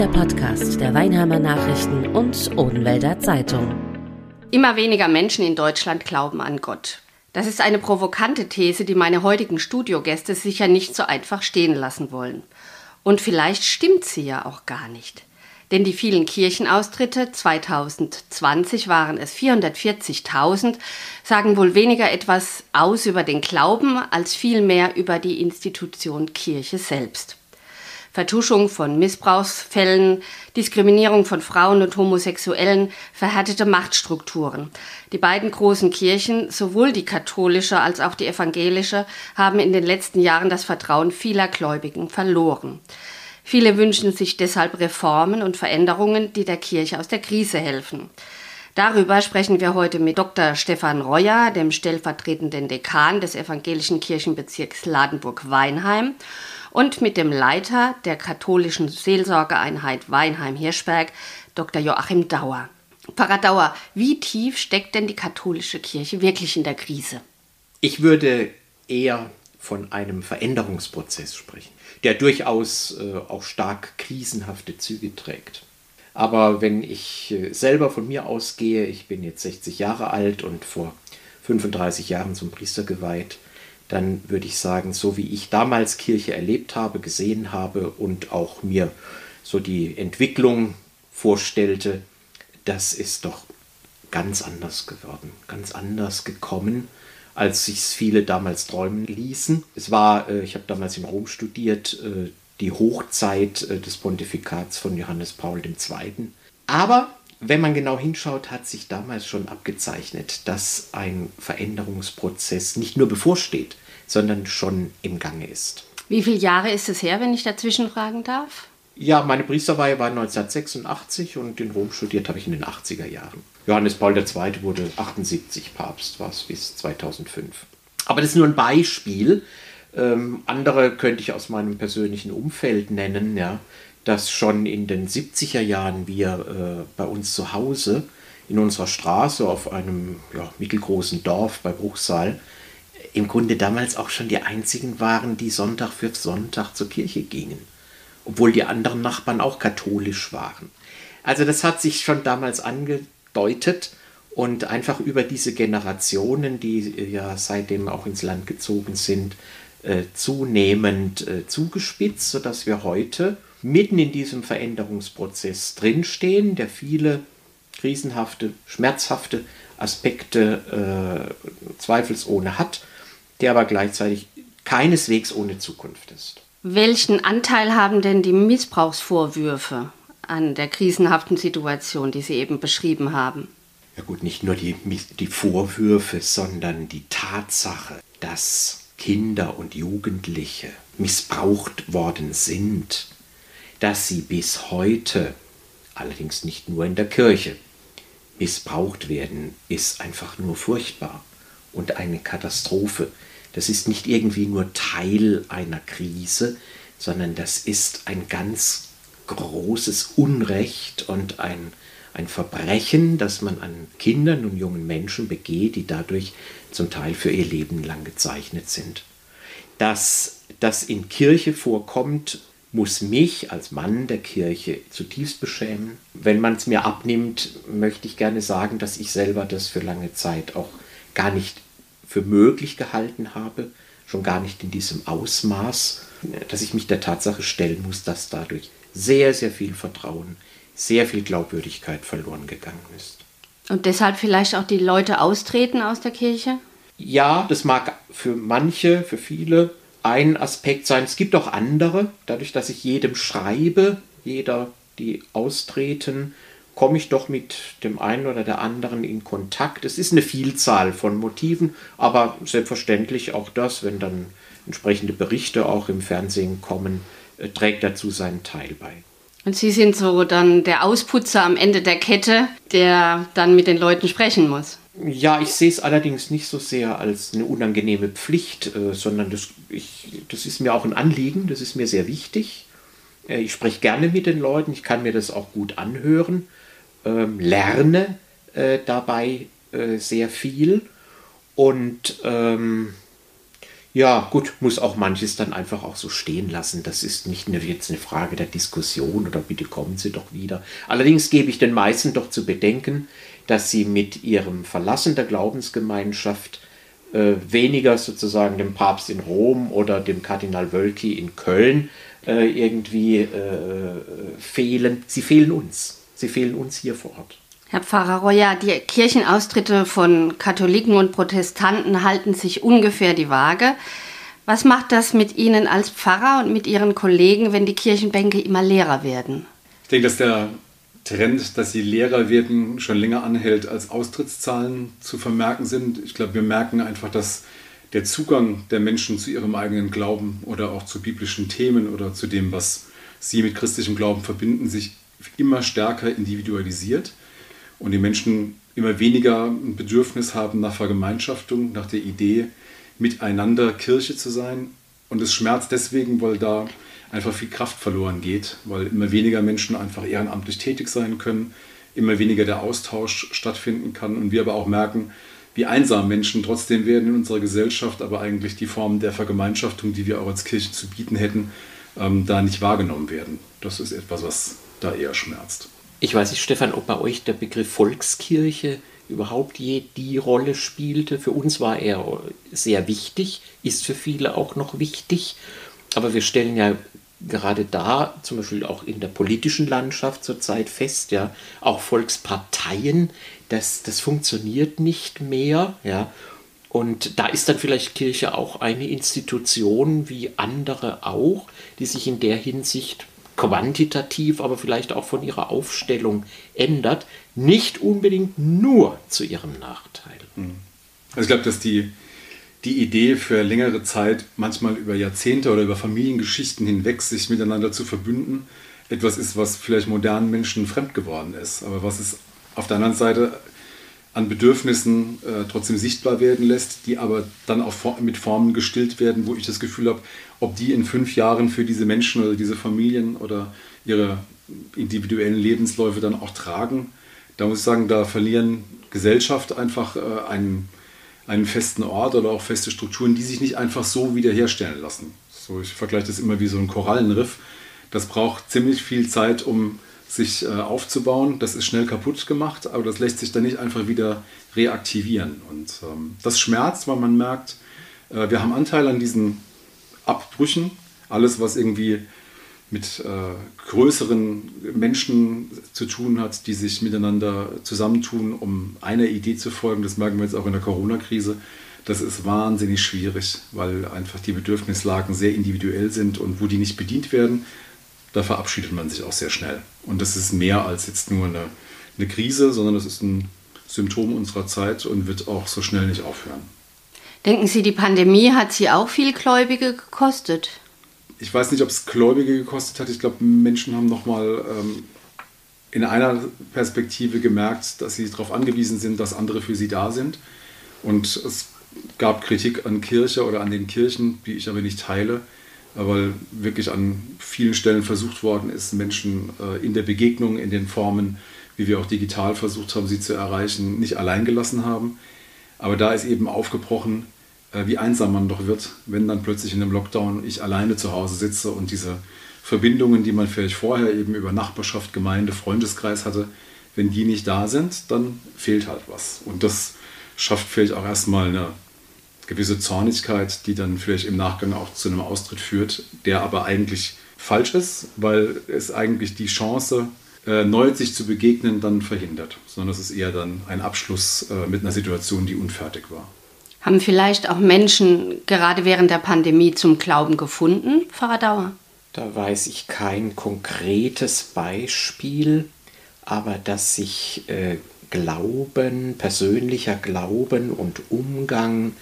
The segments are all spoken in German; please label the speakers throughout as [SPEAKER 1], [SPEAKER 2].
[SPEAKER 1] der Podcast der Weinheimer Nachrichten und Odenwälder Zeitung.
[SPEAKER 2] Immer weniger Menschen in Deutschland glauben an Gott. Das ist eine provokante These, die meine heutigen Studiogäste sicher nicht so einfach stehen lassen wollen. Und vielleicht stimmt sie ja auch gar nicht. Denn die vielen Kirchenaustritte, 2020 waren es 440.000, sagen wohl weniger etwas aus über den Glauben als vielmehr über die Institution Kirche selbst. Vertuschung von Missbrauchsfällen, Diskriminierung von Frauen und Homosexuellen, verhärtete Machtstrukturen. Die beiden großen Kirchen, sowohl die katholische als auch die evangelische, haben in den letzten Jahren das Vertrauen vieler Gläubigen verloren. Viele wünschen sich deshalb Reformen und Veränderungen, die der Kirche aus der Krise helfen. Darüber sprechen wir heute mit Dr. Stefan Reuer, dem stellvertretenden Dekan des evangelischen Kirchenbezirks Ladenburg-Weinheim, und mit dem Leiter der katholischen Seelsorgeeinheit Weinheim-Hirschberg, Dr. Joachim Dauer. Pfarrer Dauer, wie tief steckt denn die katholische Kirche wirklich in der Krise?
[SPEAKER 3] Ich würde eher von einem Veränderungsprozess sprechen der durchaus äh, auch stark krisenhafte Züge trägt. Aber wenn ich äh, selber von mir ausgehe, ich bin jetzt 60 Jahre alt und vor 35 Jahren zum Priester geweiht, dann würde ich sagen, so wie ich damals Kirche erlebt habe, gesehen habe und auch mir so die Entwicklung vorstellte, das ist doch ganz anders geworden, ganz anders gekommen als sich viele damals träumen ließen. Es war, äh, ich habe damals in Rom studiert, äh, die Hochzeit äh, des Pontifikats von Johannes Paul II. Aber wenn man genau hinschaut, hat sich damals schon abgezeichnet, dass ein Veränderungsprozess nicht nur bevorsteht, sondern schon im Gange ist.
[SPEAKER 2] Wie viele Jahre ist es her, wenn ich dazwischen fragen darf?
[SPEAKER 3] Ja, meine Priesterweihe war 1986 und in Rom studiert habe ich in den 80er Jahren. Johannes Paul II. wurde 78 Papst, war es bis 2005. Aber das ist nur ein Beispiel. Ähm, andere könnte ich aus meinem persönlichen Umfeld nennen, ja, dass schon in den 70er Jahren wir äh, bei uns zu Hause in unserer Straße auf einem ja, mittelgroßen Dorf bei Bruchsal im Grunde damals auch schon die einzigen waren, die Sonntag für Sonntag zur Kirche gingen obwohl die anderen Nachbarn auch katholisch waren. Also das hat sich schon damals angedeutet und einfach über diese Generationen, die äh, ja seitdem auch ins Land gezogen sind, äh, zunehmend äh, zugespitzt, sodass wir heute mitten in diesem Veränderungsprozess drinstehen, der viele krisenhafte, schmerzhafte Aspekte äh, zweifelsohne hat, der aber gleichzeitig keineswegs ohne Zukunft ist.
[SPEAKER 2] Welchen Anteil haben denn die Missbrauchsvorwürfe an der krisenhaften Situation, die Sie eben beschrieben haben?
[SPEAKER 3] Ja gut, nicht nur die, die Vorwürfe, sondern die Tatsache, dass Kinder und Jugendliche missbraucht worden sind, dass sie bis heute, allerdings nicht nur in der Kirche, missbraucht werden, ist einfach nur furchtbar und eine Katastrophe, das ist nicht irgendwie nur Teil einer Krise, sondern das ist ein ganz großes Unrecht und ein, ein Verbrechen, das man an Kindern und jungen Menschen begeht, die dadurch zum Teil für ihr Leben lang gezeichnet sind. Dass das in Kirche vorkommt, muss mich als Mann der Kirche zutiefst beschämen. Wenn man es mir abnimmt, möchte ich gerne sagen, dass ich selber das für lange Zeit auch gar nicht für möglich gehalten habe, schon gar nicht in diesem Ausmaß, dass ich mich der Tatsache stellen muss, dass dadurch sehr, sehr viel Vertrauen, sehr viel Glaubwürdigkeit verloren gegangen ist.
[SPEAKER 2] Und deshalb vielleicht auch die Leute austreten aus der Kirche?
[SPEAKER 3] Ja, das mag für manche, für viele ein Aspekt sein. Es gibt auch andere, dadurch, dass ich jedem schreibe, jeder, die austreten, komme ich doch mit dem einen oder der anderen in Kontakt. Es ist eine Vielzahl von Motiven, aber selbstverständlich auch das, wenn dann entsprechende Berichte auch im Fernsehen kommen, äh, trägt dazu seinen Teil bei.
[SPEAKER 2] Und Sie sind so dann der Ausputzer am Ende der Kette, der dann mit den Leuten sprechen muss.
[SPEAKER 3] Ja, ich sehe es allerdings nicht so sehr als eine unangenehme Pflicht, äh, sondern das, ich, das ist mir auch ein Anliegen, das ist mir sehr wichtig. Äh, ich spreche gerne mit den Leuten, ich kann mir das auch gut anhören ähm, lerne äh, dabei sehr viel und ähm, Ja, gut, muss auch manches dann einfach auch so stehen lassen. Das ist nicht nur jetzt eine Frage der Diskussion oder bitte kommen Sie doch wieder. Allerdings gebe ich den meisten doch zu bedenken, dass sie mit ihrem Verlassen der Glaubensgemeinschaft äh, weniger sozusagen dem Papst in Rom oder dem Kardinal Wölki in Köln äh, irgendwie äh, fehlen. Sie fehlen uns. Sie fehlen uns hier vor Ort.
[SPEAKER 2] Herr Pfarrer Royer, die Kirchenaustritte von Katholiken und Protestanten halten sich ungefähr die Waage. Was macht das mit Ihnen als Pfarrer und mit Ihren Kollegen, wenn die Kirchenbänke immer leerer werden?
[SPEAKER 4] Ich denke, dass der Trend, dass sie leerer werden, schon länger anhält, als Austrittszahlen zu vermerken sind. Ich glaube, wir merken einfach, dass der Zugang der Menschen zu ihrem eigenen Glauben oder auch zu biblischen Themen oder zu dem, was sie mit christlichem Glauben verbinden, sich immer stärker individualisiert und die Menschen immer weniger ein Bedürfnis haben nach Vergemeinschaftung, nach der Idee, miteinander Kirche zu sein. Und es schmerzt deswegen, weil da einfach viel Kraft verloren geht, weil immer weniger Menschen einfach ehrenamtlich tätig sein können, immer weniger der Austausch stattfinden kann und wir aber auch merken, wie einsam Menschen trotzdem werden in unserer Gesellschaft, aber eigentlich die Formen der Vergemeinschaftung, die wir auch als Kirche zu bieten hätten, ähm, da nicht wahrgenommen werden. Das ist etwas, was da eher schmerzt.
[SPEAKER 3] Ich weiß nicht, Stefan, ob bei euch der Begriff Volkskirche überhaupt je die Rolle spielte. Für uns war er sehr wichtig, ist für viele auch noch wichtig. Aber wir stellen ja gerade da, zum Beispiel auch in der politischen Landschaft zurzeit fest, ja, auch Volksparteien, das, das funktioniert nicht mehr, ja. Und da ist dann vielleicht Kirche auch eine Institution wie andere auch, die sich in der Hinsicht quantitativ, aber vielleicht auch von ihrer Aufstellung ändert, nicht unbedingt nur zu ihrem Nachteil. Mhm.
[SPEAKER 4] Also ich glaube, dass die, die Idee für längere Zeit, manchmal über Jahrzehnte oder über Familiengeschichten hinweg, sich miteinander zu verbünden, etwas ist, was vielleicht modernen Menschen fremd geworden ist, aber was es auf der anderen Seite an Bedürfnissen äh, trotzdem sichtbar werden lässt, die aber dann auch mit Formen gestillt werden, wo ich das Gefühl habe, ob die in fünf Jahren für diese Menschen oder diese Familien oder ihre individuellen Lebensläufe dann auch tragen. Da muss ich sagen, da verlieren Gesellschaft einfach äh, einen, einen festen Ort oder auch feste Strukturen, die sich nicht einfach so wiederherstellen lassen. So, ich vergleiche das immer wie so ein Korallenriff. Das braucht ziemlich viel Zeit, um sich äh, aufzubauen. Das ist schnell kaputt gemacht, aber das lässt sich dann nicht einfach wieder reaktivieren. Und ähm, das schmerzt, weil man merkt, äh, wir haben Anteil an diesen Abbrüchen. Alles, was irgendwie mit äh, größeren Menschen zu tun hat, die sich miteinander zusammentun, um einer Idee zu folgen. Das merken wir jetzt auch in der Corona-Krise. Das ist wahnsinnig schwierig, weil einfach die Bedürfnislagen sehr individuell sind und wo die nicht bedient werden, da verabschiedet man sich auch sehr schnell. Und das ist mehr als jetzt nur eine, eine Krise, sondern das ist ein Symptom unserer Zeit und wird auch so schnell nicht aufhören.
[SPEAKER 2] Denken Sie, die Pandemie hat Sie auch viel Gläubige gekostet?
[SPEAKER 4] Ich weiß nicht, ob es Gläubige gekostet hat. Ich glaube, Menschen haben nochmal ähm, in einer Perspektive gemerkt, dass sie darauf angewiesen sind, dass andere für sie da sind. Und es gab Kritik an Kirche oder an den Kirchen, die ich aber nicht teile weil wirklich an vielen Stellen versucht worden ist, Menschen äh, in der Begegnung, in den Formen, wie wir auch digital versucht haben, sie zu erreichen, nicht allein gelassen haben. Aber da ist eben aufgebrochen, äh, wie einsam man doch wird, wenn dann plötzlich in einem Lockdown ich alleine zu Hause sitze und diese Verbindungen, die man vielleicht vorher eben über Nachbarschaft, Gemeinde, Freundeskreis hatte, wenn die nicht da sind, dann fehlt halt was. Und das schafft vielleicht auch erstmal eine gewisse Zornigkeit, die dann vielleicht im Nachgang auch zu einem Austritt führt, der aber eigentlich falsch ist, weil es eigentlich die Chance, äh, neu sich zu begegnen, dann verhindert, sondern es ist eher dann ein Abschluss äh, mit einer Situation, die unfertig war.
[SPEAKER 2] Haben vielleicht auch Menschen gerade während der Pandemie zum Glauben gefunden, Pfarrer Dauer?
[SPEAKER 3] Da weiß ich kein konkretes Beispiel, aber dass sich äh, Glauben, persönlicher Glauben und Umgang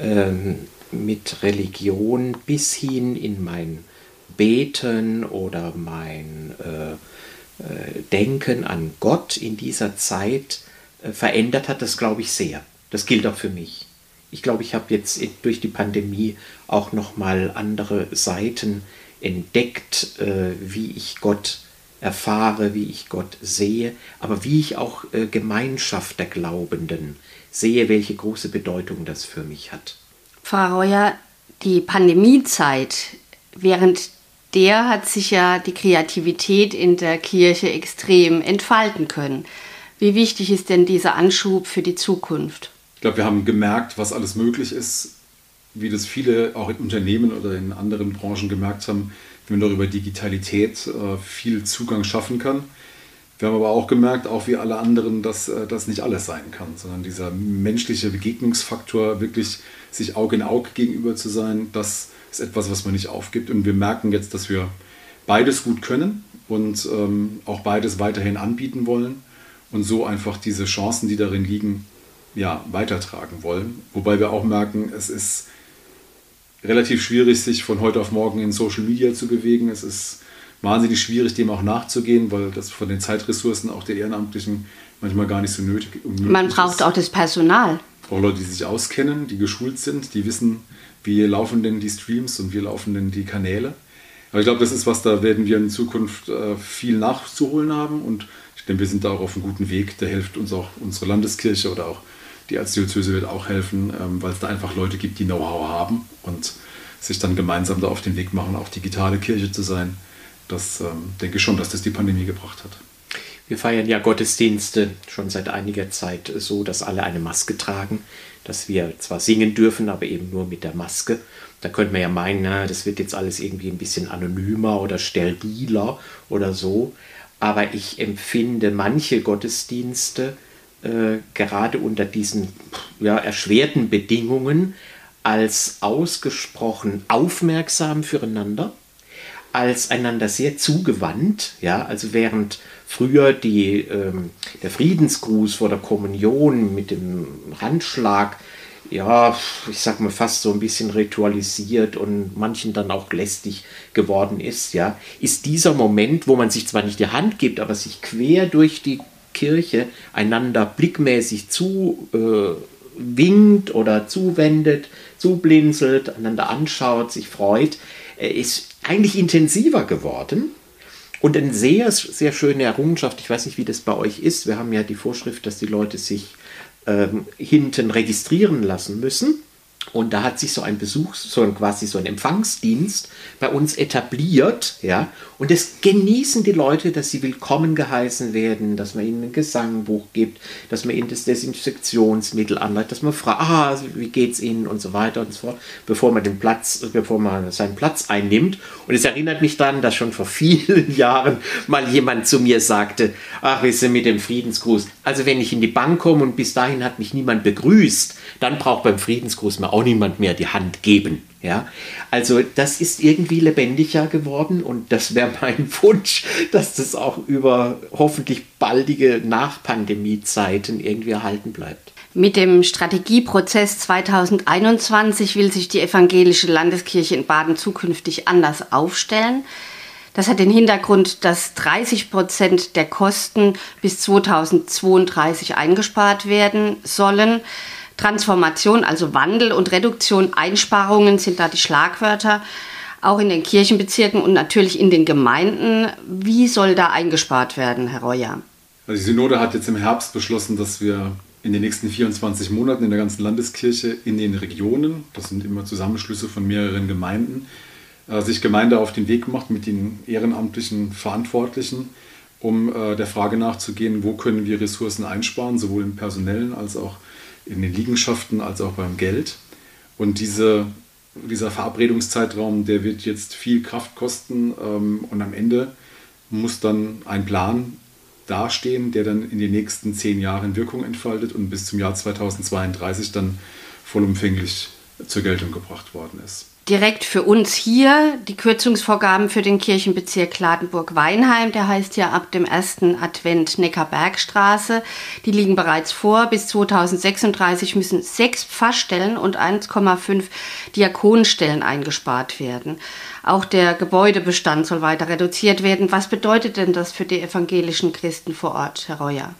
[SPEAKER 3] ähm, mit Religion bis hin in mein Beten oder mein äh, äh, Denken an Gott in dieser Zeit äh, verändert hat, das glaube ich sehr. Das gilt auch für mich. Ich glaube, ich habe jetzt durch die Pandemie auch noch mal andere Seiten entdeckt, äh, wie ich Gott erfahre, wie ich Gott sehe, aber wie ich auch äh, Gemeinschaft der Glaubenden sehe, welche große Bedeutung das für mich hat.
[SPEAKER 2] Pfarrer Heuer, Die Pandemiezeit, während der hat sich ja die Kreativität in der Kirche extrem entfalten können. Wie wichtig ist denn dieser Anschub für die Zukunft?
[SPEAKER 4] Ich glaube, wir haben gemerkt, was alles möglich ist, wie das viele auch in Unternehmen oder in anderen Branchen gemerkt haben, wie man darüber Digitalität äh, viel Zugang schaffen kann. Wir haben aber auch gemerkt, auch wie alle anderen, dass äh, das nicht alles sein kann, sondern dieser menschliche Begegnungsfaktor, wirklich sich Auge in Auge gegenüber zu sein, das ist etwas, was man nicht aufgibt. Und wir merken jetzt, dass wir beides gut können und ähm, auch beides weiterhin anbieten wollen und so einfach diese Chancen, die darin liegen, ja, weitertragen wollen. Wobei wir auch merken, es ist relativ schwierig, sich von heute auf morgen in Social Media zu bewegen. Es ist wahnsinnig schwierig, dem auch nachzugehen, weil das von den Zeitressourcen auch der Ehrenamtlichen manchmal gar nicht so nötig,
[SPEAKER 2] ist. Man braucht ist. auch das Personal.
[SPEAKER 4] Auch Leute, die sich auskennen, die geschult sind, die wissen, wie laufen denn die Streams und wie laufen denn die Kanäle. Aber ich glaube, das ist was, da werden wir in Zukunft äh, viel nachzuholen haben und ich denke, wir sind da auch auf einem guten Weg. Da hilft uns auch unsere Landeskirche oder auch die Erzdiözese wird auch helfen, ähm, weil es da einfach Leute gibt, die Know-how haben und sich dann gemeinsam da auf den Weg machen, auch digitale Kirche zu sein. Das ähm, denke ich schon, dass das die Pandemie gebracht hat.
[SPEAKER 3] Wir feiern ja Gottesdienste schon seit einiger Zeit so, dass alle eine Maske tragen, dass wir zwar singen dürfen, aber eben nur mit der Maske. Da könnte man ja meinen, na, das wird jetzt alles irgendwie ein bisschen anonymer oder steriler oder so. Aber ich empfinde manche Gottesdienste äh, gerade unter diesen ja, erschwerten Bedingungen als ausgesprochen aufmerksam füreinander, als einander sehr zugewandt, ja, also während früher die, ähm, der Friedensgruß vor der Kommunion mit dem Handschlag, ja, ich sag mal fast so ein bisschen ritualisiert und manchen dann auch lästig geworden ist, ja, ist dieser Moment, wo man sich zwar nicht die Hand gibt, aber sich quer durch die Kirche einander blickmäßig zu äh, winkt oder zuwendet, zublinzelt, einander anschaut, sich freut, äh, ist eigentlich intensiver geworden. Und eine sehr, sehr schöne Errungenschaft, ich weiß nicht, wie das bei euch ist, wir haben ja die Vorschrift, dass die Leute sich ähm, hinten registrieren lassen müssen. Und da hat sich so ein Besuch, so ein quasi so ein Empfangsdienst bei uns etabliert, ja. Und es genießen die Leute, dass sie willkommen geheißen werden, dass man ihnen ein Gesangbuch gibt, dass man ihnen das Desinfektionsmittel anleitet, dass man fragt, ah, wie geht's ihnen und so weiter und so fort, bevor man den Platz, bevor man seinen Platz einnimmt. Und es erinnert mich daran, dass schon vor vielen Jahren mal jemand zu mir sagte, ach, wir sind mit dem Friedensgruß. Also wenn ich in die Bank komme und bis dahin hat mich niemand begrüßt, dann braucht beim Friedensgruß auch niemand mehr die Hand geben. Ja, also das ist irgendwie lebendiger geworden und das wäre mein Wunsch, dass das auch über hoffentlich baldige Nachpandemie-Zeiten irgendwie erhalten bleibt.
[SPEAKER 2] Mit dem Strategieprozess 2021 will sich die evangelische Landeskirche in Baden zukünftig anders aufstellen. Das hat den Hintergrund, dass 30 Prozent der Kosten bis 2032 eingespart werden sollen. Transformation, also Wandel und Reduktion, Einsparungen sind da die Schlagwörter, auch in den Kirchenbezirken und natürlich in den Gemeinden. Wie soll da eingespart werden, Herr Reuer?
[SPEAKER 4] Also die Synode hat jetzt im Herbst beschlossen, dass wir in den nächsten 24 Monaten in der ganzen Landeskirche in den Regionen, das sind immer Zusammenschlüsse von mehreren Gemeinden, äh, sich Gemeinde auf den Weg macht mit den ehrenamtlichen Verantwortlichen, um äh, der Frage nachzugehen, wo können wir Ressourcen einsparen, sowohl im personellen als auch in den Liegenschaften als auch beim Geld. Und diese, dieser Verabredungszeitraum, der wird jetzt viel Kraft kosten ähm, und am Ende muss dann ein Plan dastehen, der dann in den nächsten zehn Jahren Wirkung entfaltet und bis zum Jahr 2032 dann vollumfänglich zur Geltung gebracht worden ist
[SPEAKER 2] direkt für uns hier die Kürzungsvorgaben für den Kirchenbezirk Kladenburg-Weinheim. Der heißt ja ab dem ersten Advent Neckarbergstraße. Die liegen bereits vor. Bis 2036 müssen sechs Pfarrstellen und 1,5 Diakonenstellen eingespart werden. Auch der Gebäudebestand soll weiter reduziert werden. Was bedeutet denn das für die evangelischen Christen vor Ort, Herr Reuer?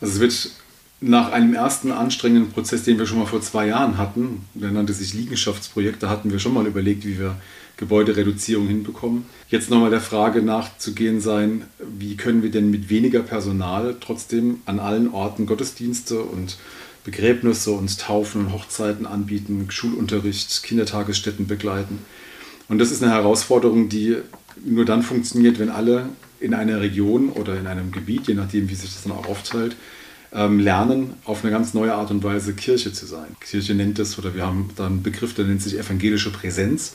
[SPEAKER 4] Also es wird nach einem ersten anstrengenden Prozess, den wir schon mal vor zwei Jahren hatten, der nannte sich Liegenschaftsprojekt, da hatten wir schon mal überlegt, wie wir Gebäudereduzierung hinbekommen. Jetzt nochmal der Frage nachzugehen sein, wie können wir denn mit weniger Personal trotzdem an allen Orten Gottesdienste und Begräbnisse und Taufen und Hochzeiten anbieten, Schulunterricht, Kindertagesstätten begleiten. Und das ist eine Herausforderung, die nur dann funktioniert, wenn alle in einer Region oder in einem Gebiet, je nachdem, wie sich das dann auch aufteilt, ähm, lernen, auf eine ganz neue Art und Weise Kirche zu sein. Kirche nennt es, oder wir haben da einen Begriff, der nennt sich evangelische Präsenz.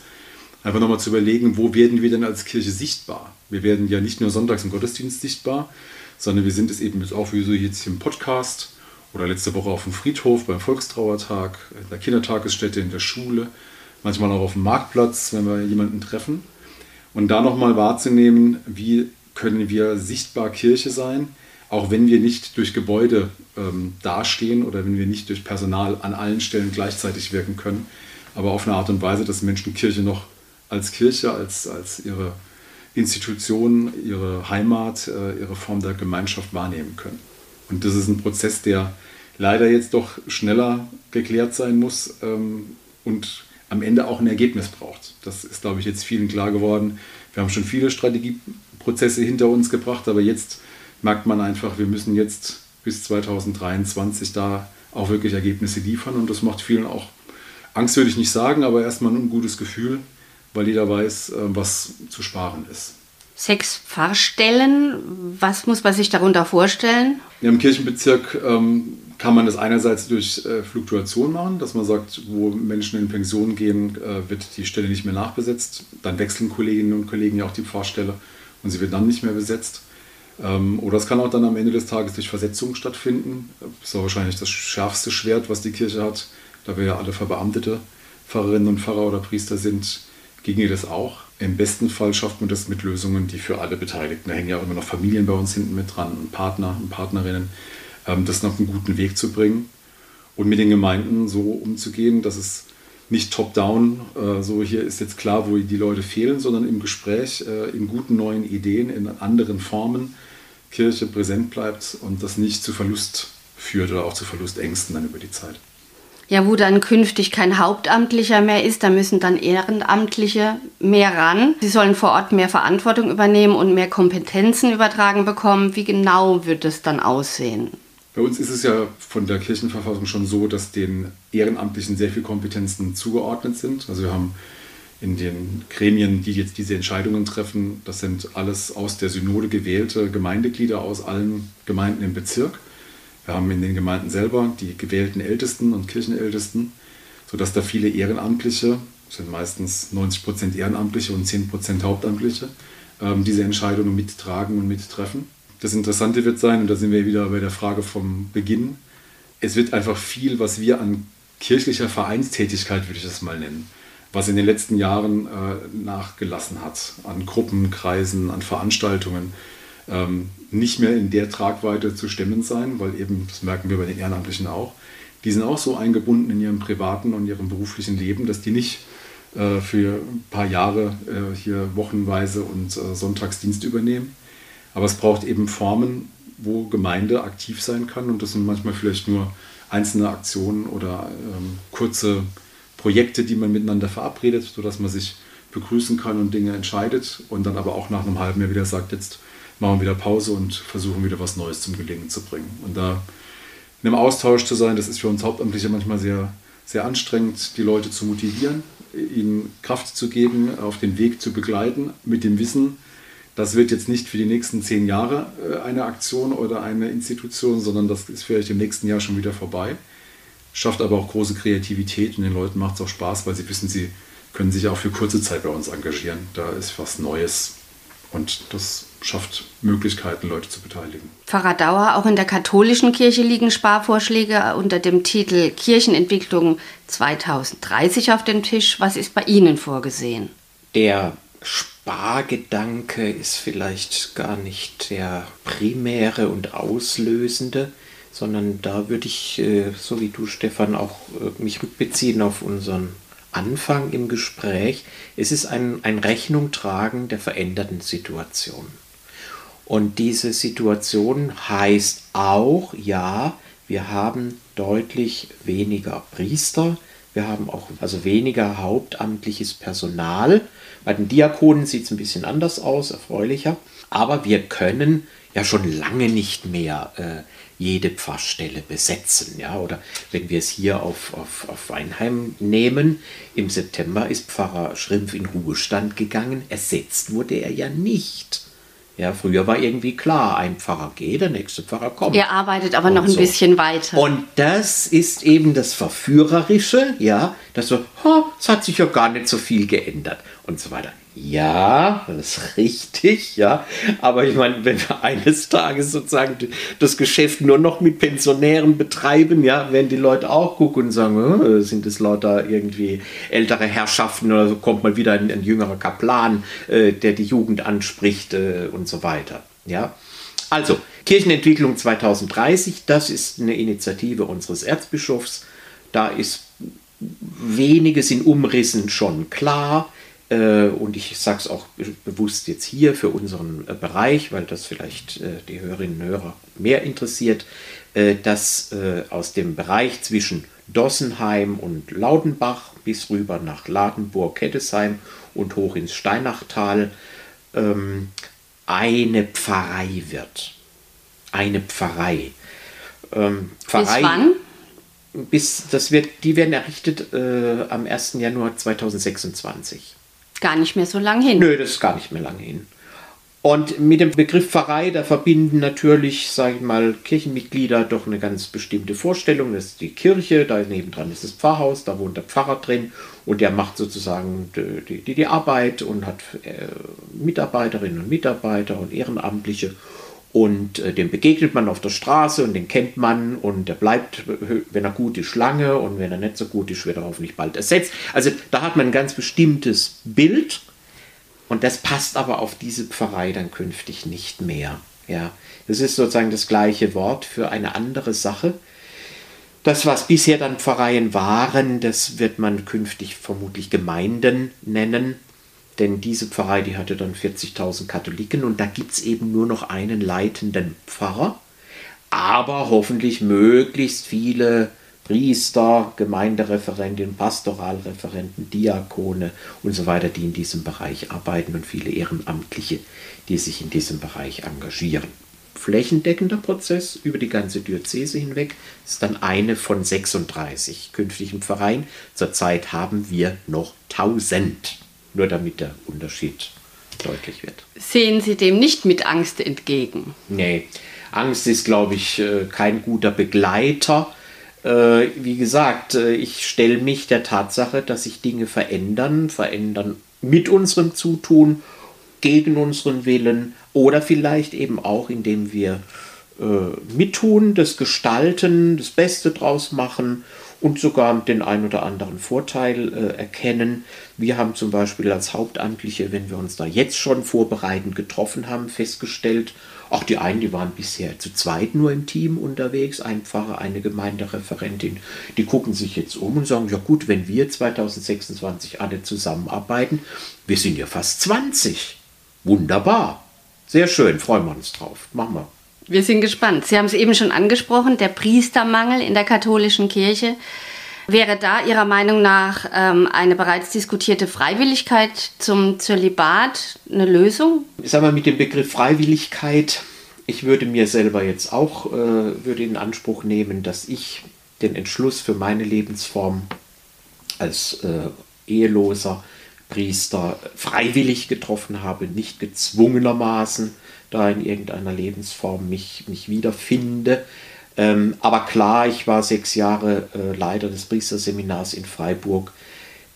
[SPEAKER 4] Einfach nochmal zu überlegen, wo werden wir denn als Kirche sichtbar? Wir werden ja nicht nur sonntags im Gottesdienst sichtbar, sondern wir sind es eben auch wie so jetzt im Podcast oder letzte Woche auf dem Friedhof beim Volkstrauertag, in der Kindertagesstätte, in der Schule, manchmal auch auf dem Marktplatz, wenn wir jemanden treffen. Und da nochmal wahrzunehmen, wie können wir sichtbar Kirche sein, auch wenn wir nicht durch Gebäude ähm, dastehen oder wenn wir nicht durch Personal an allen Stellen gleichzeitig wirken können, aber auf eine Art und Weise, dass Menschen Kirche noch als Kirche, als, als ihre Institution, ihre Heimat, äh, ihre Form der Gemeinschaft wahrnehmen können. Und das ist ein Prozess, der leider jetzt doch schneller geklärt sein muss ähm, und am Ende auch ein Ergebnis braucht. Das ist, glaube ich, jetzt vielen klar geworden. Wir haben schon viele Strategieprozesse hinter uns gebracht, aber jetzt merkt man einfach, wir müssen jetzt bis 2023 da auch wirklich Ergebnisse liefern und das macht vielen auch Angst, würde ich nicht sagen, aber erstmal ein ungutes Gefühl, weil jeder weiß, äh, was zu sparen ist.
[SPEAKER 2] Sechs Pfarrstellen, was muss man sich darunter vorstellen?
[SPEAKER 4] Ja, Im Kirchenbezirk ähm, kann man das einerseits durch äh, Fluktuation machen, dass man sagt, wo Menschen in Pension gehen, äh, wird die Stelle nicht mehr nachbesetzt. Dann wechseln Kolleginnen und Kollegen ja auch die Pfarrstelle und sie wird dann nicht mehr besetzt. Ähm, oder es kann auch dann am Ende des Tages durch Versetzung stattfinden. Das ist wahrscheinlich das schärfste Schwert, was die Kirche hat, da wir ja alle verbeamtete Pfarrerinnen und Pfarrer oder Priester sind, ginge das auch. Im besten Fall schafft man das mit Lösungen, die für alle Beteiligten, da hängen ja immer noch Familien bei uns hinten mit dran, und Partner und Partnerinnen, ähm, das auf einen guten Weg zu bringen und mit den Gemeinden so umzugehen, dass es nicht top-down, äh, so hier ist jetzt klar, wo die Leute fehlen, sondern im Gespräch, äh, in guten neuen Ideen, in anderen Formen Kirche präsent bleibt und das nicht zu Verlust führt oder auch zu Verlustängsten dann über die Zeit.
[SPEAKER 2] Ja, wo dann künftig kein Hauptamtlicher mehr ist, da müssen dann Ehrenamtliche mehr ran. Sie sollen vor Ort mehr Verantwortung übernehmen und mehr Kompetenzen übertragen bekommen. Wie genau wird es dann aussehen?
[SPEAKER 4] Bei uns ist es ja von der Kirchenverfassung schon so, dass den Ehrenamtlichen sehr viele Kompetenzen zugeordnet sind. Also wir haben in den Gremien, die jetzt diese Entscheidungen treffen, das sind alles aus der Synode gewählte Gemeindeglieder aus allen Gemeinden im Bezirk. Wir haben in den Gemeinden selber die gewählten Ältesten und Kirchenältesten, sodass da viele Ehrenamtliche, sind meistens 90 Prozent Ehrenamtliche und 10 Prozent Hauptamtliche, ähm, diese Entscheidungen mittragen und mittreffen. Das Interessante wird sein, und da sind wir wieder bei der Frage vom Beginn, es wird einfach viel, was wir an kirchlicher Vereinstätigkeit, würde ich das mal nennen, was in den letzten Jahren äh, nachgelassen hat, an Gruppenkreisen, an Veranstaltungen, ähm, nicht mehr in der Tragweite zu stemmen sein, weil eben, das merken wir bei den Ehrenamtlichen auch, die sind auch so eingebunden in ihrem privaten und ihrem beruflichen Leben, dass die nicht äh, für ein paar Jahre äh, hier wochenweise und äh, Sonntagsdienst übernehmen. Aber es braucht eben Formen, wo Gemeinde aktiv sein kann und das sind manchmal vielleicht nur einzelne Aktionen oder ähm, kurze Projekte, die man miteinander verabredet, sodass man sich begrüßen kann und Dinge entscheidet und dann aber auch nach einem halben Jahr wieder sagt, jetzt machen wir wieder Pause und versuchen wieder was Neues zum Gelingen zu bringen. Und da in einem Austausch zu sein, das ist für uns Hauptamtliche manchmal sehr, sehr anstrengend, die Leute zu motivieren, ihnen Kraft zu geben, auf den Weg zu begleiten, mit dem Wissen, das wird jetzt nicht für die nächsten zehn Jahre äh, eine Aktion oder eine Institution, sondern das ist vielleicht im nächsten Jahr schon wieder vorbei. Schafft aber auch große Kreativität und den Leuten macht es auch Spaß, weil sie wissen, sie können sich auch für kurze Zeit bei uns engagieren. Da ist was Neues und das schafft Möglichkeiten, Leute zu beteiligen.
[SPEAKER 2] Pfarrer Dauer, auch in der katholischen Kirche liegen Sparvorschläge unter dem Titel Kirchenentwicklung 2030 auf dem Tisch. Was ist bei Ihnen vorgesehen?
[SPEAKER 3] Der Spargedanke ist vielleicht gar nicht der primäre und auslösende, sondern da würde ich, äh, so wie du, Stefan, auch äh, mich rückbeziehen auf unseren Anfang im Gespräch. Es ist ein, ein Rechnung tragen der veränderten Situation. Und diese Situation heißt auch, ja, wir haben deutlich weniger Priester, Wir haben auch also weniger hauptamtliches Personal. Bei den Diakonen sieht es ein bisschen anders aus, erfreulicher. Aber wir können ja schon lange nicht mehr äh, jede Pfarrstelle besetzen. Ja? Oder wenn wir es hier auf, auf, auf Weinheim nehmen, im September ist Pfarrer Schrimpf in Ruhestand gegangen. Ersetzt wurde er ja nicht. Ja, früher war irgendwie klar, ein Pfarrer geht, der nächste Pfarrer kommt.
[SPEAKER 2] Er arbeitet aber noch ein so. bisschen weiter.
[SPEAKER 3] Und das ist eben das Verführerische, ja, dass so, es hat sich ja gar nicht so viel geändert und so weiter. Ja, das ist richtig, ja. Aber ich meine, wenn wir eines Tages sozusagen das Geschäft nur noch mit Pensionären betreiben, ja, werden die Leute auch gucken und sagen, oh, sind es lauter irgendwie ältere Herrschaften oder kommt mal wieder ein, ein jüngerer Kaplan, äh, der die Jugend anspricht äh, und so weiter. Ja. Also, Kirchenentwicklung 2030, das ist eine Initiative unseres Erzbischofs. Da ist weniges in Umrissen schon klar. Äh, und ich sage es auch bewusst jetzt hier für unseren äh, Bereich, weil das vielleicht äh, die Hörerinnen und Hörer mehr interessiert, dass aus dem Bereich zwischen Dossenheim und Laudenbach bis rüber nach Ladenburg-Kettesheim und hoch ins Steinachtal ähm, eine Pfarrei wird. Eine Pfarrei.
[SPEAKER 2] Ähm, Pfarrei bis wann?
[SPEAKER 3] Bis, das wird, die werden errichtet äh, am 1. Januar 2026.
[SPEAKER 2] Gar nicht mehr so lang hin.
[SPEAKER 3] Nö, das ist gar nicht mehr lange hin. Und mit dem Begriff Pfarrei, da verbinden natürlich, sage ich mal, Kirchenmitglieder doch eine ganz bestimmte Vorstellung. Das ist die Kirche, da nebendran ist das Pfarrhaus, da wohnt der Pfarrer drin und der macht sozusagen die, die, die Arbeit und hat äh, Mitarbeiterinnen und Mitarbeiter und Ehrenamtliche. Und äh, dem begegnet man auf der Straße und den kennt man und der bleibt, wenn er gut ist, lange und wenn er nicht so gut ist, wird er hoffentlich bald ersetzt. Also da hat man ein ganz bestimmtes Bild und das passt aber auf diese Pfarrei dann künftig nicht mehr. Ja, das ist sozusagen das gleiche Wort für eine andere Sache. Das, was bisher dann Pfarreien waren, das wird man künftig vermutlich Gemeinden nennen. Denn diese Pfarrei, die hatte dann 40.000 Katholiken und da gibt es eben nur noch einen leitenden Pfarrer, aber hoffentlich möglichst viele Priester, Gemeindereferentinnen, Pastoralreferenten, Diakone und so weiter, die in diesem Bereich arbeiten und viele Ehrenamtliche, die sich in diesem Bereich engagieren. Flächendeckender Prozess über die ganze Diözese hinweg ist dann eine von 36 künftigen Pfarreien. Zurzeit haben wir noch 1000, nur damit der Unterschied deutlich wird.
[SPEAKER 2] Sehen Sie dem nicht mit Angst entgegen?
[SPEAKER 3] Nee, Angst ist, glaube ich, äh, kein guter Begleiter äh, wie gesagt, äh, ich stelle mich der Tatsache, dass sich Dinge verändern, verändern mit unserem Zutun, gegen unseren Willen oder vielleicht eben auch, indem wir mittun, das gestalten, das Beste draus machen und sogar den ein oder anderen Vorteil äh, erkennen. Wir haben zum Beispiel als Hauptamtliche, wenn wir uns da jetzt schon vorbereitend getroffen haben, festgestellt, auch die einen, die waren bisher zu zweit nur im Team unterwegs, ein Pfarrer, eine Gemeindereferentin, die gucken sich jetzt um und sagen, ja gut, wenn wir 2026 alle zusammenarbeiten, wir sind ja fast 20. Wunderbar. Sehr schön, freuen wir uns drauf. Machen wir.
[SPEAKER 2] Wir sind gespannt. Sie haben es eben schon angesprochen, der Priestermangel in der katholischen Kirche. Wäre da Ihrer Meinung nach ähm, eine bereits diskutierte Freiwilligkeit zum Zölibat eine Lösung?
[SPEAKER 3] Ich sage mal mit dem Begriff Freiwilligkeit, ich würde mir selber jetzt auch äh, würde in Anspruch nehmen, dass ich den Entschluss für meine Lebensform als äh, eheloser Priester freiwillig getroffen habe, nicht gezwungenermaßen da in irgendeiner Lebensform mich, mich wiederfinde. Ähm, aber klar, ich war sechs Jahre äh, Leiter des Priesterseminars in Freiburg.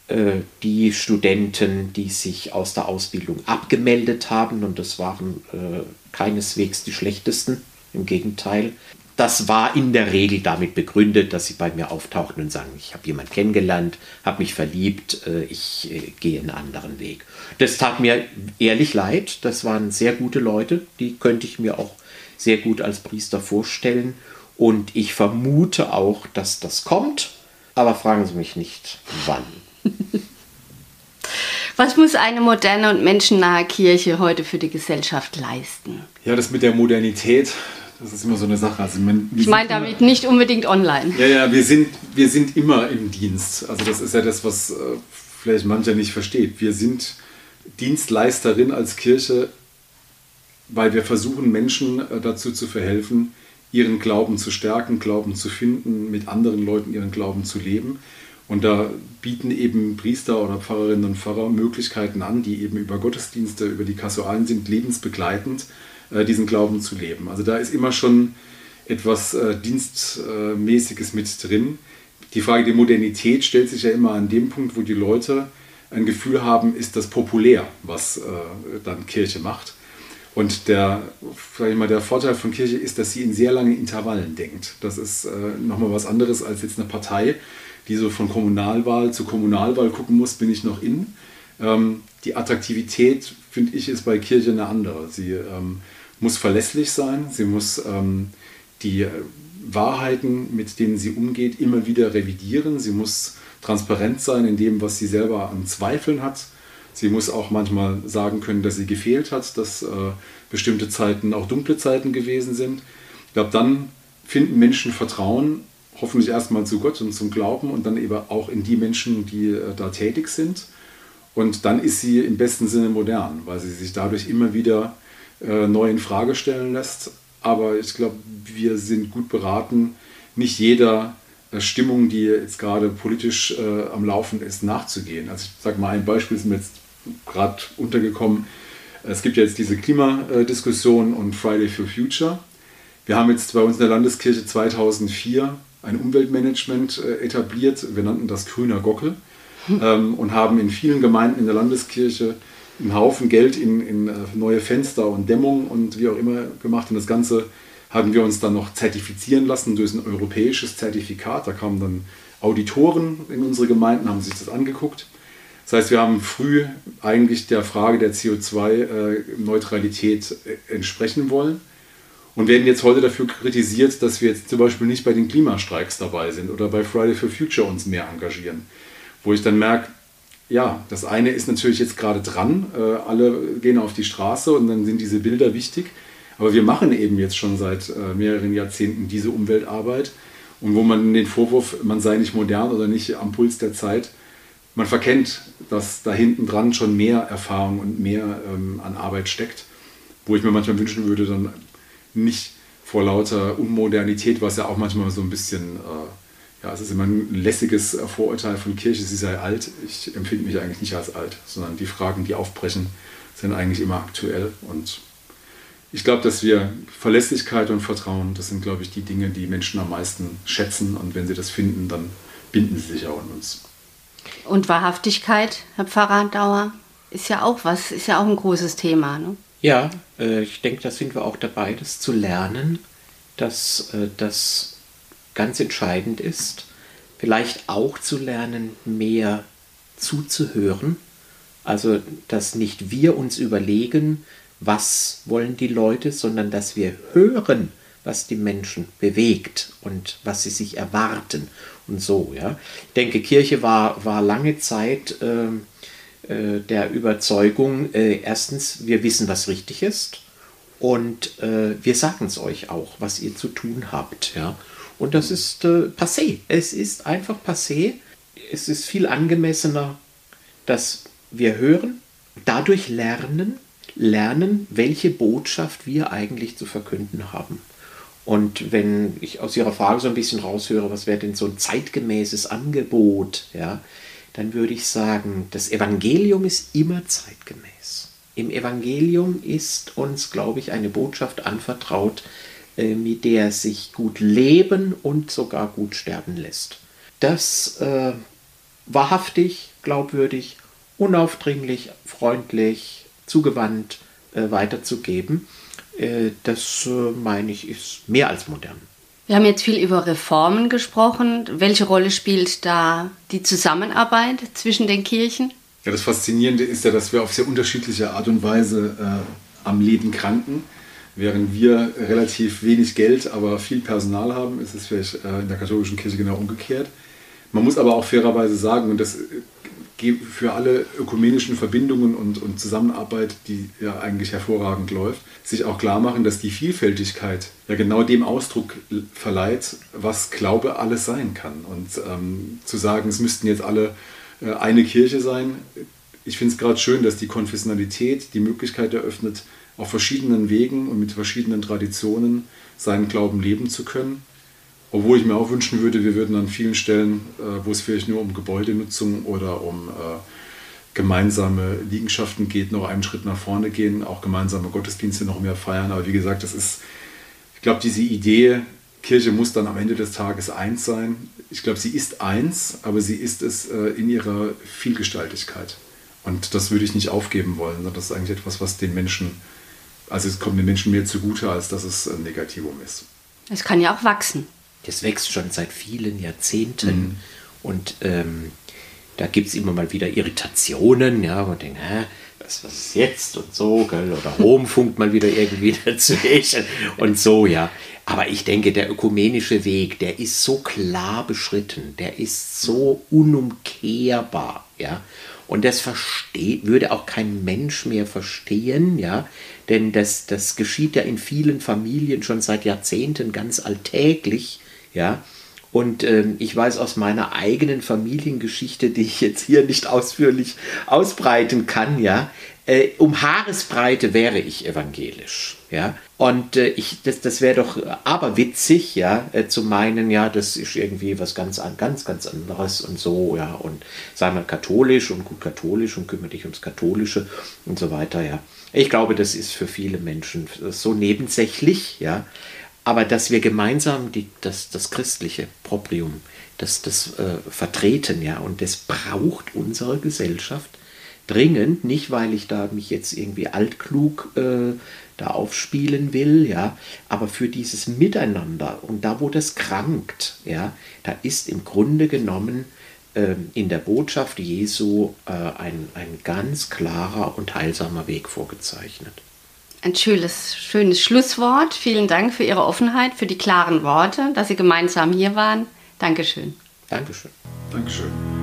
[SPEAKER 3] Äh, die Studenten, die sich aus der Ausbildung abgemeldet haben, und das waren äh, keineswegs die schlechtesten, im Gegenteil, das war in der Regel damit begründet, dass sie bei mir auftauchten und sagen, ich habe jemanden kennengelernt, habe mich verliebt, äh, ich äh, gehe einen anderen Weg. Das tat mir ehrlich leid, das waren sehr gute Leute, die könnte ich mir auch sehr gut als Priester vorstellen. Und ich vermute auch, dass das kommt, aber fragen Sie mich nicht, wann.
[SPEAKER 2] Was muss eine moderne und menschennahe Kirche heute für die Gesellschaft leisten?
[SPEAKER 4] Ja, das mit der Modernität, Das ist immer so eine Sache. Also man,
[SPEAKER 2] ich meine damit nicht unbedingt online.
[SPEAKER 4] Ja, ja, wir sind, wir sind immer im Dienst. Also das ist ja das, was äh, vielleicht mancher nicht versteht. Wir sind Dienstleisterin als Kirche, weil wir versuchen, Menschen äh, dazu zu verhelfen, ihren Glauben zu stärken, Glauben zu finden, mit anderen Leuten ihren Glauben zu leben. Und da bieten eben Priester oder Pfarrerinnen und Pfarrer Möglichkeiten an, die eben über Gottesdienste, über die Kasualen sind, lebensbegleitend diesen Glauben zu leben. Also da ist immer schon etwas äh, Dienstmäßiges mit drin. Die Frage der Modernität stellt sich ja immer an dem Punkt, wo die Leute ein Gefühl haben, ist das populär, was äh, dann Kirche macht. Und der, sag ich mal, der Vorteil von Kirche ist, dass sie in sehr langen Intervallen denkt. Das ist äh, nochmal was anderes als jetzt eine Partei, die so von Kommunalwahl zu Kommunalwahl gucken muss, bin ich noch in. Ähm, die Attraktivität, finde ich, ist bei Kirche eine andere. Sie ähm, muss verlässlich sein, sie muss ähm, die Wahrheiten, mit denen sie umgeht, immer wieder revidieren. Sie muss transparent sein in dem, was sie selber an Zweifeln hat. Sie muss auch manchmal sagen können, dass sie gefehlt hat, dass äh, bestimmte Zeiten auch dunkle Zeiten gewesen sind. Ich glaube, dann finden Menschen Vertrauen, hoffentlich erstmal zu Gott und zum Glauben und dann eben auch in die Menschen, die äh, da tätig sind. Und dann ist sie im besten Sinne modern, weil sie sich dadurch immer wieder äh, neu in Frage stellen lässt. Aber ich glaube, wir sind gut beraten, nicht jeder äh, Stimmung, die jetzt gerade politisch äh, am Laufen ist, nachzugehen. Also ich sage mal ein Beispiel, ist mir jetzt gerade untergekommen. Es gibt ja jetzt diese Klimadiskussion und Friday for Future. Wir haben jetzt bei uns in der Landeskirche 2004 ein Umweltmanagement äh, etabliert. Wir nannten das Grüner Gockel ähm, und haben in vielen Gemeinden in der Landeskirche einen Haufen Geld in, in äh, neue Fenster und Dämmung und wie auch immer gemacht. Und das Ganze haben wir uns dann noch zertifizieren lassen durch ein europäisches Zertifikat. Da kamen dann Auditoren in unsere Gemeinden, haben sich das angeguckt. Das heißt, wir haben früh eigentlich der Frage der CO2-Neutralität äh, entsprechen wollen und werden jetzt heute dafür kritisiert, dass wir jetzt zum Beispiel nicht bei den Klimastreiks dabei sind oder bei Friday for Future uns mehr engagieren. Wo ich dann merke, ja, das eine ist natürlich jetzt gerade dran, äh, alle gehen auf die Straße und dann sind diese Bilder wichtig. Aber wir machen eben jetzt schon seit äh, mehreren Jahrzehnten diese Umweltarbeit. Und wo man den Vorwurf, man sei nicht modern oder nicht am Puls der Zeit, man verkennt, dass da hinten dran schon mehr Erfahrung und mehr ähm, an Arbeit steckt. Wo ich mir manchmal wünschen würde, dann nicht vor lauter Unmodernität, was ja auch manchmal so ein bisschen, äh, ja, es ist immer ein lässiges Vorurteil von Kirche, sie sei alt. Ich empfinde mich eigentlich nicht als alt, sondern die Fragen, die aufbrechen, sind eigentlich immer aktuell und ich glaube, dass wir Verlässlichkeit und Vertrauen, das sind, glaube ich, die Dinge, die Menschen am meisten schätzen. Und wenn sie das finden, dann binden sie sich auch an uns.
[SPEAKER 2] Und Wahrhaftigkeit, Herr Pfarrer Dauer, ist ja auch was, ist ja auch ein großes Thema. Ne?
[SPEAKER 3] Ja, äh, ich denke, da sind wir auch dabei, das zu lernen, dass äh, das ganz entscheidend ist. Vielleicht auch zu lernen, mehr zuzuhören. Also, dass nicht wir uns überlegen, was wollen die Leute, sondern dass wir hören, was die Menschen bewegt und was sie sich erwarten und so. Ja. Ich denke, Kirche war, war lange Zeit äh, äh, der Überzeugung, äh, erstens, wir wissen, was richtig ist und äh, wir sagen es euch auch, was ihr zu tun habt. Ja. Und das ist äh, passé. Es ist einfach passé. Es ist viel angemessener, dass wir hören, dadurch lernen, lernen, welche Botschaft wir eigentlich zu verkünden haben. Und wenn ich aus Ihrer Frage so ein bisschen raushöre, was wäre denn so ein zeitgemäßes Angebot, ja, dann würde ich sagen, das Evangelium ist immer zeitgemäß. Im Evangelium ist uns, glaube ich, eine Botschaft anvertraut, äh, mit der sich gut leben und sogar gut sterben lässt. Das äh, wahrhaftig, glaubwürdig, unaufdringlich, freundlich, zugewandt äh, weiterzugeben, äh, das äh, meine ich ist mehr als modern.
[SPEAKER 2] Wir haben jetzt viel über Reformen gesprochen. Welche Rolle spielt da die Zusammenarbeit zwischen den Kirchen?
[SPEAKER 4] Ja, das Faszinierende ist ja, dass wir auf sehr unterschiedliche Art und Weise äh, am Leben kranken. Während wir relativ wenig Geld, aber viel Personal haben, ist es vielleicht äh, in der katholischen Kirche genau umgekehrt. Man muss aber auch fairerweise sagen, und das für alle ökumenischen Verbindungen und, und Zusammenarbeit, die ja eigentlich hervorragend läuft, sich auch klar machen, dass die Vielfältigkeit ja genau dem Ausdruck verleiht, was Glaube alles sein kann. Und ähm, zu sagen, es müssten jetzt alle äh, eine Kirche sein, ich finde es gerade schön, dass die Konfessionalität die Möglichkeit eröffnet, auf verschiedenen Wegen und mit verschiedenen Traditionen seinen Glauben leben zu können. Obwohl ich mir auch wünschen würde, wir würden an vielen Stellen, äh, wo es vielleicht nur um Gebäudenutzung oder um äh, gemeinsame Liegenschaften geht, noch einen Schritt nach vorne gehen, auch gemeinsame Gottesdienste noch mehr feiern. Aber wie gesagt, das ist, ich glaube, diese Idee, Kirche muss dann am Ende des Tages eins sein. Ich glaube, sie ist eins, aber sie ist es äh, in ihrer Vielgestaltigkeit. Und das würde ich nicht aufgeben wollen, sondern das ist eigentlich etwas, was den Menschen, also es kommt den Menschen mehr zugute, als dass es ein Negativum ist.
[SPEAKER 2] Es kann ja auch wachsen.
[SPEAKER 3] Das wächst schon seit vielen Jahrzehnten. Mhm. Und ähm, da gibt es immer mal wieder Irritationen, ja, man denkt, hä, was, was ist jetzt und so, gell? oder Rom funkt mal wieder irgendwie dazwischen und so, ja. Aber ich denke, der ökumenische Weg, der ist so klar beschritten, der ist so unumkehrbar, ja. Und das versteht, würde auch kein Mensch mehr verstehen, ja, denn das, das geschieht ja in vielen Familien schon seit Jahrzehnten ganz alltäglich, ja. Und ähm, ich weiß aus meiner eigenen Familiengeschichte, die ich jetzt hier nicht ausführlich ausbreiten kann, ja, äh, um Haaresbreite wäre ich evangelisch, ja. Und äh, ich, das, das wäre doch aberwitzig, ja, äh, zu meinen, ja, das ist irgendwie was ganz, ganz, ganz anderes und so, ja. Und sei mal katholisch und gut katholisch und kümmere dich ums Katholische und so weiter, ja. Ich glaube, das ist für viele Menschen so nebensächlich, ja. Aber dass wir gemeinsam die, das, das christliche Proprium, das, das äh, vertreten, ja, und das braucht unsere Gesellschaft dringend, nicht weil ich da mich jetzt irgendwie altklug äh, da aufspielen will, ja, aber für dieses Miteinander und da, wo das krankt, ja, da ist im Grunde genommen äh, in der Botschaft Jesu äh, ein, ein ganz klarer und heilsamer Weg vorgezeichnet.
[SPEAKER 2] Ein schönes, schönes Schlusswort. Vielen Dank für Ihre Offenheit, für die klaren Worte, dass Sie gemeinsam hier waren. Dankeschön.
[SPEAKER 3] Dankeschön.
[SPEAKER 4] Dankeschön.